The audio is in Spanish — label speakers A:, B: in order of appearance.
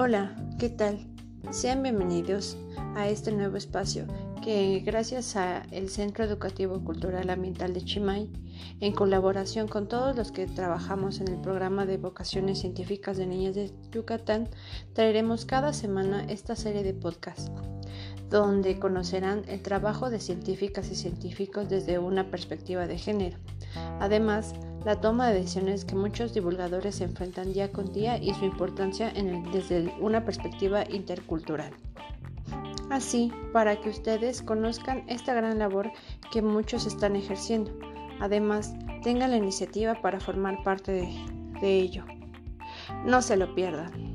A: Hola, ¿qué tal? Sean bienvenidos a este nuevo espacio que gracias a el Centro Educativo Cultural Ambiental de Chimay, en colaboración con todos los que trabajamos en el programa de vocaciones científicas de niñas de Yucatán, traeremos cada semana esta serie de podcasts donde conocerán el trabajo de científicas y científicos desde una perspectiva de género. Además, la toma de decisiones que muchos divulgadores se enfrentan día con día y su importancia desde una perspectiva intercultural. Así, para que ustedes conozcan esta gran labor que muchos están ejerciendo. Además, tengan la iniciativa para formar parte de, de ello. No se lo pierdan.